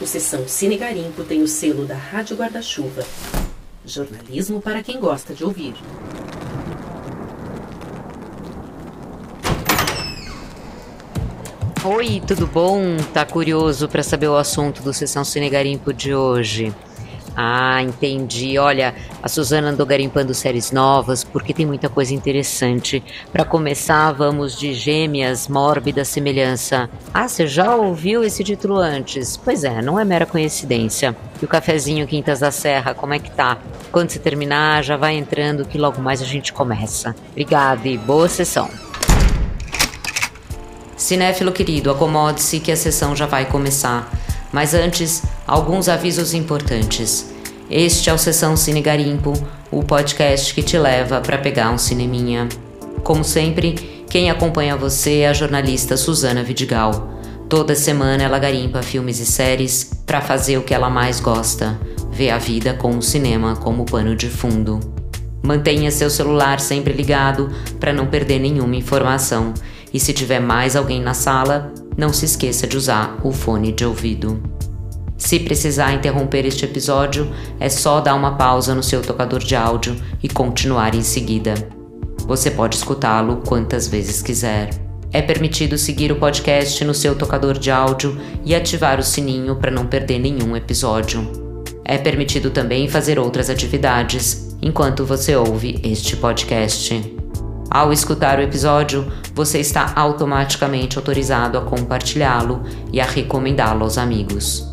O Sessão Cine Garimpo tem o selo da Rádio Guarda-Chuva. Jornalismo para quem gosta de ouvir. Oi, tudo bom? Tá curioso para saber o assunto do Sessão Cine Garimpo de hoje? Ah, entendi. Olha, a Suzana andou garimpando séries novas porque tem muita coisa interessante. Para começar, vamos de Gêmeas, Mórbida Semelhança. Ah, você já ouviu esse título antes? Pois é, não é mera coincidência. E o cafezinho Quintas da Serra, como é que tá? Quando você terminar, já vai entrando que logo mais a gente começa. Obrigada e boa sessão. Cinéfilo querido, acomode-se que a sessão já vai começar. Mas antes, alguns avisos importantes. Este é o Sessão Cine Garimpo, o podcast que te leva para pegar um cineminha. Como sempre, quem acompanha você é a jornalista Suzana Vidigal. Toda semana ela garimpa filmes e séries para fazer o que ela mais gosta, ver a vida com o cinema como pano de fundo. Mantenha seu celular sempre ligado para não perder nenhuma informação. E se tiver mais alguém na sala, não se esqueça de usar o fone de ouvido. Se precisar interromper este episódio, é só dar uma pausa no seu tocador de áudio e continuar em seguida. Você pode escutá-lo quantas vezes quiser. É permitido seguir o podcast no seu tocador de áudio e ativar o sininho para não perder nenhum episódio. É permitido também fazer outras atividades enquanto você ouve este podcast. Ao escutar o episódio, você está automaticamente autorizado a compartilhá-lo e a recomendá-lo aos amigos.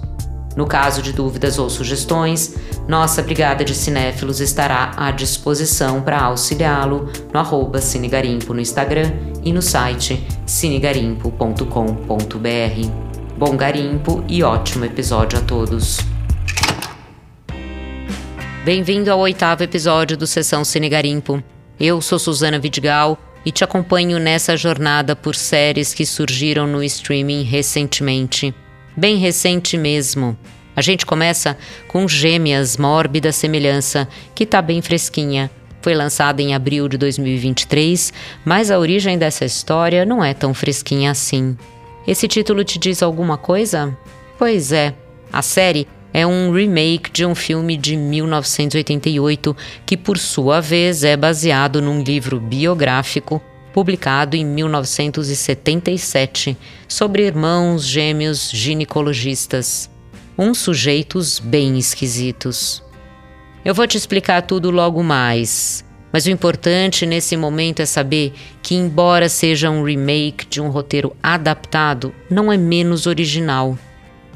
No caso de dúvidas ou sugestões, nossa Brigada de Cinéfilos estará à disposição para auxiliá-lo no arroba Cinegarimpo no Instagram e no site cinegarimpo.com.br. Bom garimpo e ótimo episódio a todos! Bem-vindo ao oitavo episódio do Sessão Cinegarimpo. Eu sou Suzana Vidigal e te acompanho nessa jornada por séries que surgiram no streaming recentemente. Bem recente mesmo. A gente começa com Gêmeas Mórbida Semelhança, que tá bem fresquinha. Foi lançada em abril de 2023, mas a origem dessa história não é tão fresquinha assim. Esse título te diz alguma coisa? Pois é, a série é um remake de um filme de 1988 que, por sua vez, é baseado num livro biográfico publicado em 1977 sobre irmãos gêmeos ginecologistas, uns sujeitos bem esquisitos. Eu vou te explicar tudo logo mais, mas o importante nesse momento é saber que, embora seja um remake de um roteiro adaptado, não é menos original.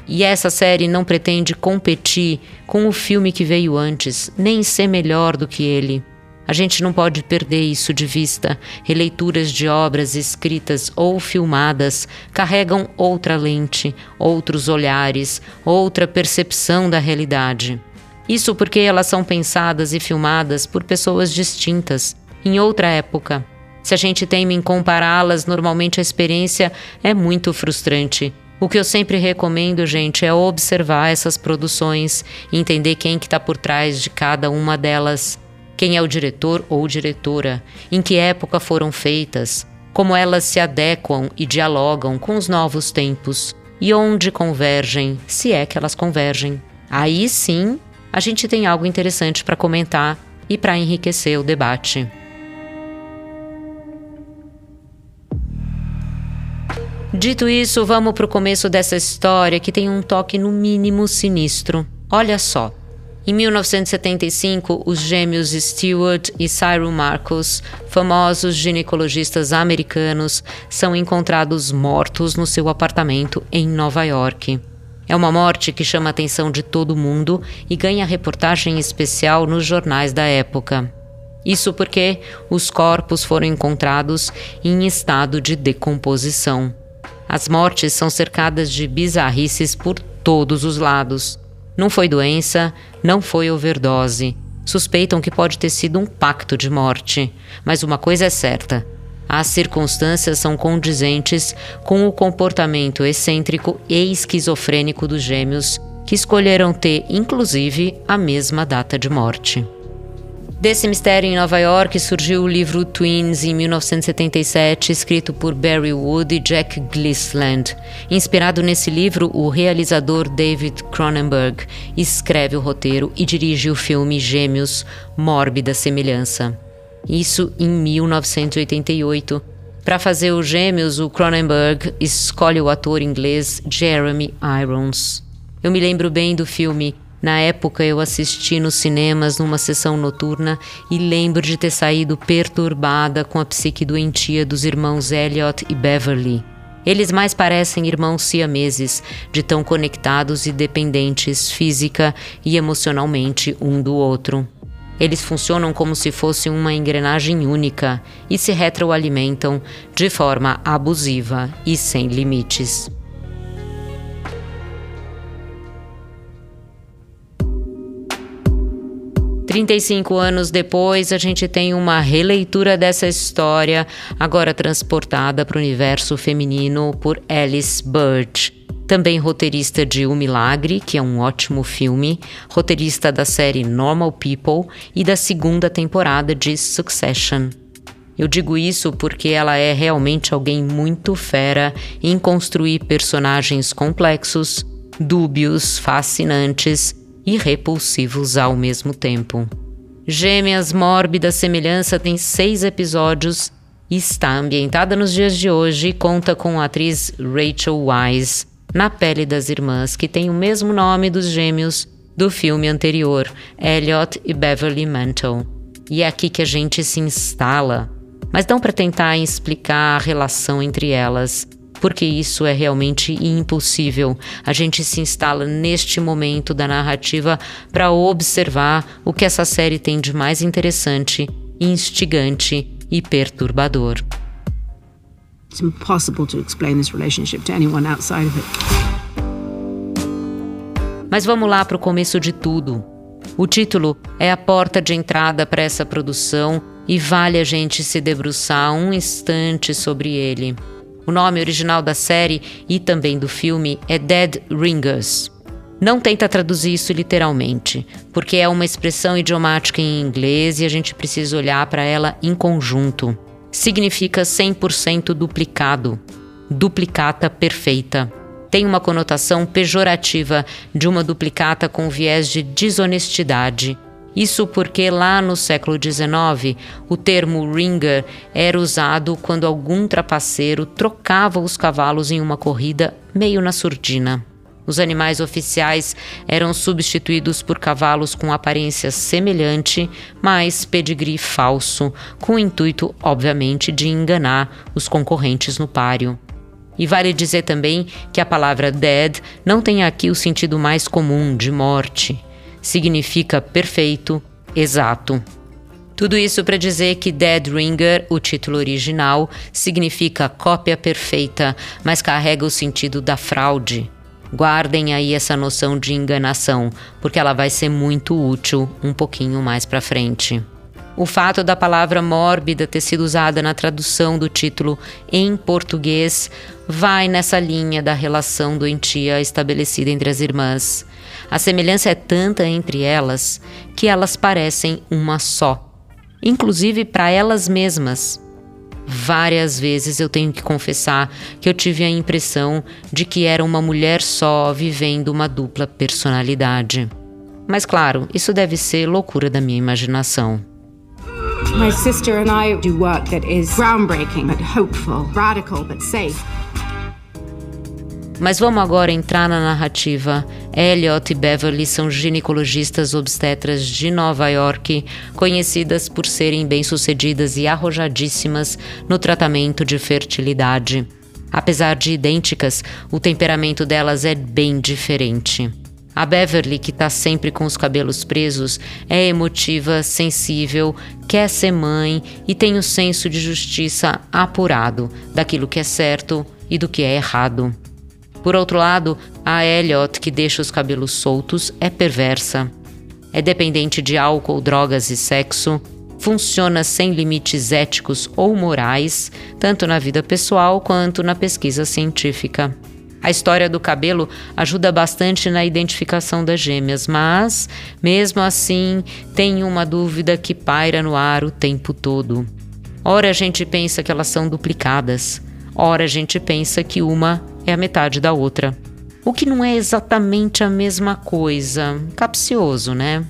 E essa série não pretende competir com o filme que veio antes, nem ser melhor do que ele. A gente não pode perder isso de vista. Releituras de obras escritas ou filmadas carregam outra lente, outros olhares, outra percepção da realidade. Isso porque elas são pensadas e filmadas por pessoas distintas, em outra época. Se a gente teme em compará-las, normalmente a experiência é muito frustrante o que eu sempre recomendo, gente, é observar essas produções, entender quem que está por trás de cada uma delas, quem é o diretor ou diretora, em que época foram feitas, como elas se adequam e dialogam com os novos tempos e onde convergem, se é que elas convergem. Aí sim, a gente tem algo interessante para comentar e para enriquecer o debate. Dito isso, vamos para o começo dessa história que tem um toque no mínimo sinistro. Olha só. Em 1975, os gêmeos Stewart e Cyril Marcos, famosos ginecologistas americanos, são encontrados mortos no seu apartamento em Nova York. É uma morte que chama a atenção de todo mundo e ganha reportagem especial nos jornais da época. Isso porque os corpos foram encontrados em estado de decomposição. As mortes são cercadas de bizarrices por todos os lados. Não foi doença, não foi overdose. Suspeitam que pode ter sido um pacto de morte. Mas uma coisa é certa: as circunstâncias são condizentes com o comportamento excêntrico e esquizofrênico dos gêmeos, que escolheram ter, inclusive, a mesma data de morte. Desse mistério em Nova York surgiu o livro Twins em 1977, escrito por Barry Wood e Jack Glisland. Inspirado nesse livro, o realizador David Cronenberg escreve o roteiro e dirige o filme Gêmeos Mórbida Semelhança. Isso em 1988. Para fazer os Gêmeos, o Cronenberg escolhe o ator inglês Jeremy Irons. Eu me lembro bem do filme na época eu assisti nos cinemas numa sessão noturna e lembro de ter saído perturbada com a psique doentia dos irmãos Elliot e Beverly. Eles mais parecem irmãos siameses, de tão conectados e dependentes física e emocionalmente um do outro. Eles funcionam como se fosse uma engrenagem única e se retroalimentam de forma abusiva e sem limites. 35 anos depois, a gente tem uma releitura dessa história, agora transportada para o universo feminino por Alice Birch. Também roteirista de O Milagre, que é um ótimo filme, roteirista da série Normal People e da segunda temporada de Succession. Eu digo isso porque ela é realmente alguém muito fera em construir personagens complexos, dúbios, fascinantes e repulsivos ao mesmo tempo. Gêmeas Mórbida Semelhança tem seis episódios e está ambientada nos dias de hoje e conta com a atriz Rachel Wise na pele das irmãs, que tem o mesmo nome dos gêmeos do filme anterior, Elliot e Beverly Mantle. E é aqui que a gente se instala, mas não para tentar explicar a relação entre elas, porque isso é realmente impossível. A gente se instala neste momento da narrativa para observar o que essa série tem de mais interessante, instigante e perturbador. It's impossible to explain this relationship to anyone outside of it. Mas vamos lá para o começo de tudo. O título é a porta de entrada para essa produção e vale a gente se debruçar um instante sobre ele. O nome original da série e também do filme é Dead Ringers. Não tenta traduzir isso literalmente, porque é uma expressão idiomática em inglês e a gente precisa olhar para ela em conjunto. Significa 100% duplicado, duplicata perfeita. Tem uma conotação pejorativa de uma duplicata com viés de desonestidade, isso porque lá no século XIX o termo ringer era usado quando algum trapaceiro trocava os cavalos em uma corrida meio na surdina. Os animais oficiais eram substituídos por cavalos com aparência semelhante, mas pedigree falso, com o intuito, obviamente, de enganar os concorrentes no páreo. E vale dizer também que a palavra dead não tem aqui o sentido mais comum de morte significa perfeito, exato. Tudo isso para dizer que Dead Ringer, o título original, significa cópia perfeita, mas carrega o sentido da fraude. Guardem aí essa noção de enganação, porque ela vai ser muito útil um pouquinho mais para frente. O fato da palavra mórbida ter sido usada na tradução do título em português vai nessa linha da relação doentia estabelecida entre as irmãs. A semelhança é tanta entre elas que elas parecem uma só, inclusive para elas mesmas. Várias vezes eu tenho que confessar que eu tive a impressão de que era uma mulher só vivendo uma dupla personalidade. Mas claro, isso deve ser loucura da minha imaginação. My sister and I do work that is groundbreaking but hopeful, radical but safe. Mas vamos agora entrar na narrativa. Elliot e Beverly são ginecologistas obstetras de Nova York, conhecidas por serem bem-sucedidas e arrojadíssimas no tratamento de fertilidade. Apesar de idênticas, o temperamento delas é bem diferente. A Beverly, que está sempre com os cabelos presos, é emotiva, sensível, quer ser mãe e tem o senso de justiça apurado daquilo que é certo e do que é errado. Por outro lado, a Elliot, que deixa os cabelos soltos, é perversa. É dependente de álcool, drogas e sexo, funciona sem limites éticos ou morais, tanto na vida pessoal quanto na pesquisa científica. A história do cabelo ajuda bastante na identificação das gêmeas, mas, mesmo assim, tem uma dúvida que paira no ar o tempo todo. Ora a gente pensa que elas são duplicadas, ora a gente pensa que uma é a metade da outra. O que não é exatamente a mesma coisa. Capcioso, né?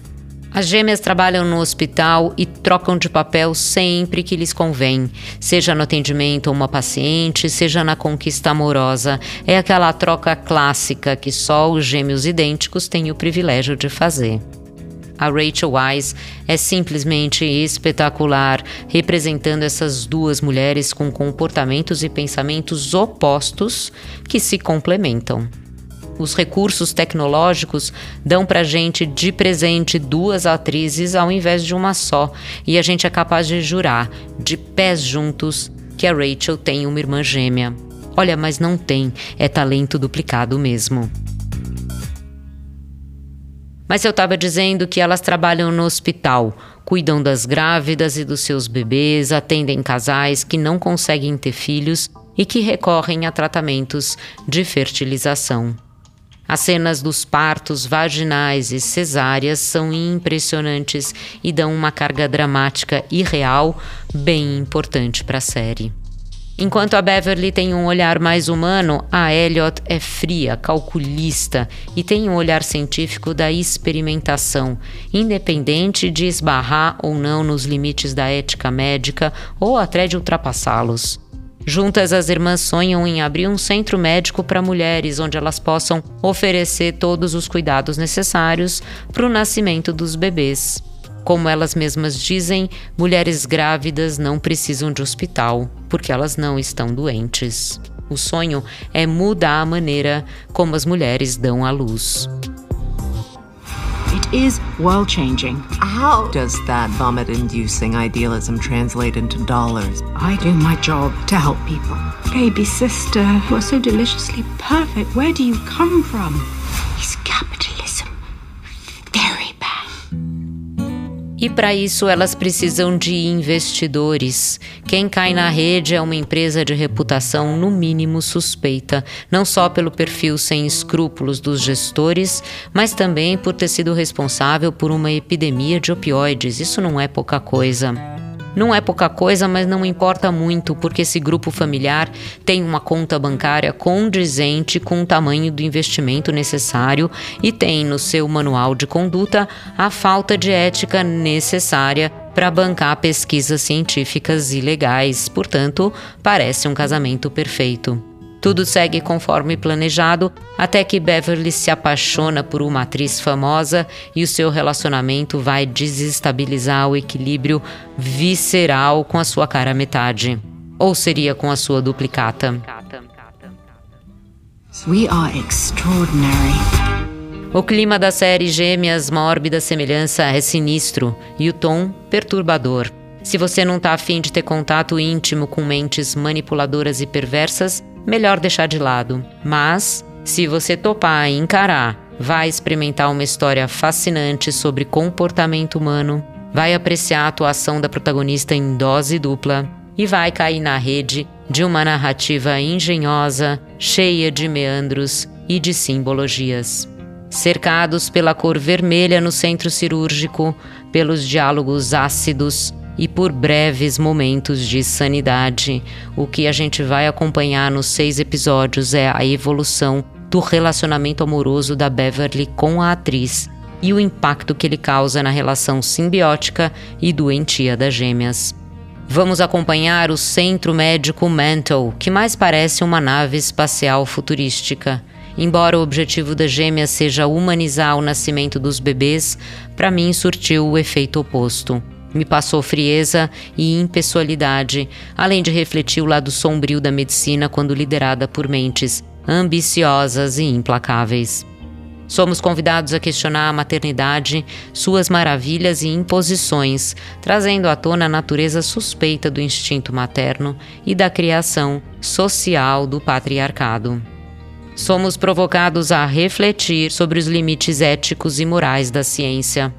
As gêmeas trabalham no hospital e trocam de papel sempre que lhes convém, seja no atendimento a uma paciente, seja na conquista amorosa. É aquela troca clássica que só os gêmeos idênticos têm o privilégio de fazer. A Rachel Wise é simplesmente espetacular, representando essas duas mulheres com comportamentos e pensamentos opostos que se complementam os recursos tecnológicos dão para gente de presente duas atrizes ao invés de uma só, e a gente é capaz de jurar, de pés juntos, que a Rachel tem uma irmã gêmea. Olha, mas não tem, é talento duplicado mesmo. Mas eu estava dizendo que elas trabalham no hospital, cuidam das grávidas e dos seus bebês, atendem casais que não conseguem ter filhos e que recorrem a tratamentos de fertilização. As cenas dos partos vaginais e cesáreas são impressionantes e dão uma carga dramática e real bem importante para a série. Enquanto a Beverly tem um olhar mais humano, a Elliot é fria, calculista e tem um olhar científico da experimentação, independente de esbarrar ou não nos limites da ética médica ou até de ultrapassá-los. Juntas, as irmãs sonham em abrir um centro médico para mulheres, onde elas possam oferecer todos os cuidados necessários para o nascimento dos bebês. Como elas mesmas dizem, mulheres grávidas não precisam de hospital, porque elas não estão doentes. O sonho é mudar a maneira como as mulheres dão à luz. It is world changing. How does that vomit inducing idealism translate into dollars? I do my job to help people. Baby sister, you are so deliciously perfect. Where do you come from? He's E para isso elas precisam de investidores. Quem cai na rede é uma empresa de reputação no mínimo suspeita, não só pelo perfil sem escrúpulos dos gestores, mas também por ter sido responsável por uma epidemia de opioides. Isso não é pouca coisa. Não é pouca coisa, mas não importa muito, porque esse grupo familiar tem uma conta bancária condizente com o tamanho do investimento necessário e tem no seu manual de conduta a falta de ética necessária para bancar pesquisas científicas ilegais. Portanto, parece um casamento perfeito. Tudo segue conforme planejado até que Beverly se apaixona por uma atriz famosa e o seu relacionamento vai desestabilizar o equilíbrio visceral com a sua cara metade. Ou seria com a sua duplicata. We are extraordinary. O clima da série Gêmeas Mórbida Semelhança é sinistro e o tom perturbador. Se você não está afim de ter contato íntimo com mentes manipuladoras e perversas, melhor deixar de lado. Mas, se você topar e encarar, vai experimentar uma história fascinante sobre comportamento humano, vai apreciar a atuação da protagonista em dose dupla e vai cair na rede de uma narrativa engenhosa, cheia de meandros e de simbologias. Cercados pela cor vermelha no centro cirúrgico, pelos diálogos ácidos, e por breves momentos de sanidade. O que a gente vai acompanhar nos seis episódios é a evolução do relacionamento amoroso da Beverly com a atriz e o impacto que ele causa na relação simbiótica e doentia das gêmeas. Vamos acompanhar o Centro Médico Mantle, que mais parece uma nave espacial futurística. Embora o objetivo das gêmeas seja humanizar o nascimento dos bebês, para mim surtiu o efeito oposto. Me passou frieza e impessoalidade, além de refletir o lado sombrio da medicina quando liderada por mentes ambiciosas e implacáveis. Somos convidados a questionar a maternidade, suas maravilhas e imposições, trazendo à tona a natureza suspeita do instinto materno e da criação social do patriarcado. Somos provocados a refletir sobre os limites éticos e morais da ciência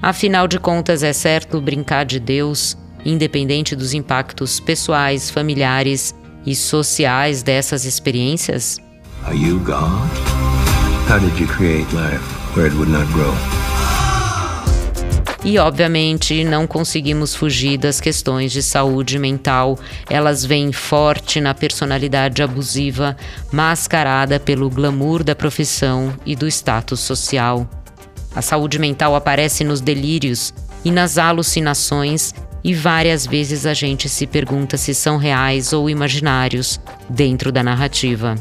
Afinal de contas, é certo brincar de Deus, independente dos impactos pessoais, familiares e sociais dessas experiências? Are you God? How did you create life where it would not grow? E, obviamente, não conseguimos fugir das questões de saúde mental. Elas vêm forte na personalidade abusiva, mascarada pelo glamour da profissão e do status social. A saúde mental aparece nos delírios e nas alucinações, e várias vezes a gente se pergunta se são reais ou imaginários dentro da narrativa.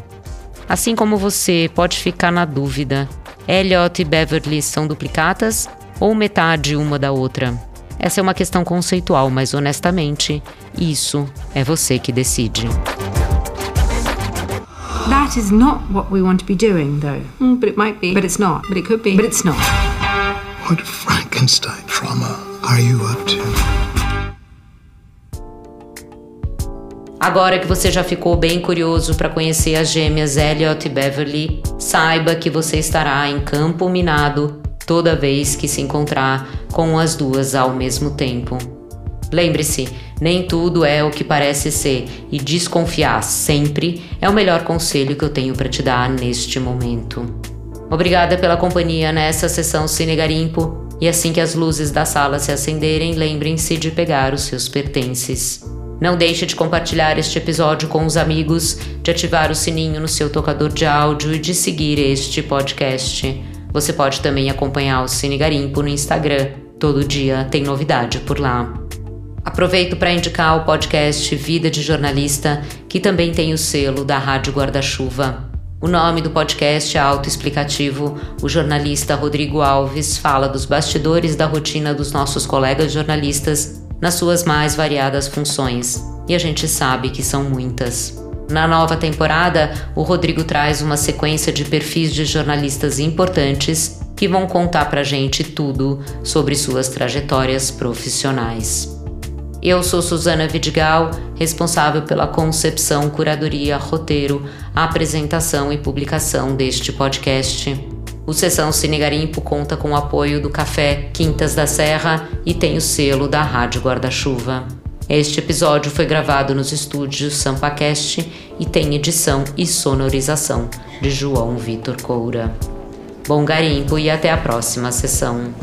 Assim como você pode ficar na dúvida: Elliot e Beverly são duplicatas ou metade uma da outra? Essa é uma questão conceitual, mas honestamente, isso é você que decide. That is not what we want to be doing, though. Mm, but it might be. But it's not. But it could be. But it's not. What Frankenstein trauma are you up to? Agora que você já ficou bem curioso para conhecer as gêmeas Elliot e Beverly, saiba que você estará em campo minado toda vez que se encontrar com as duas ao mesmo tempo. Lembre-se, nem tudo é o que parece ser e desconfiar sempre é o melhor conselho que eu tenho para te dar neste momento. Obrigada pela companhia nessa sessão Cine Garimpo e assim que as luzes da sala se acenderem, lembrem-se de pegar os seus pertences. Não deixe de compartilhar este episódio com os amigos, de ativar o sininho no seu tocador de áudio e de seguir este podcast. Você pode também acompanhar o Cine Garimpo no Instagram. Todo dia tem novidade por lá. Aproveito para indicar o podcast Vida de Jornalista, que também tem o selo da Rádio Guarda-Chuva. O nome do podcast é autoexplicativo. O jornalista Rodrigo Alves fala dos bastidores da rotina dos nossos colegas jornalistas nas suas mais variadas funções, e a gente sabe que são muitas. Na nova temporada, o Rodrigo traz uma sequência de perfis de jornalistas importantes que vão contar pra gente tudo sobre suas trajetórias profissionais. Eu sou Suzana Vidigal, responsável pela concepção, curadoria, roteiro, apresentação e publicação deste podcast. O Sessão Cine Garimpo conta com o apoio do Café Quintas da Serra e tem o selo da Rádio Guarda-Chuva. Este episódio foi gravado nos estúdios SampaCast e tem edição e sonorização de João Vitor Coura. Bom garimpo e até a próxima sessão.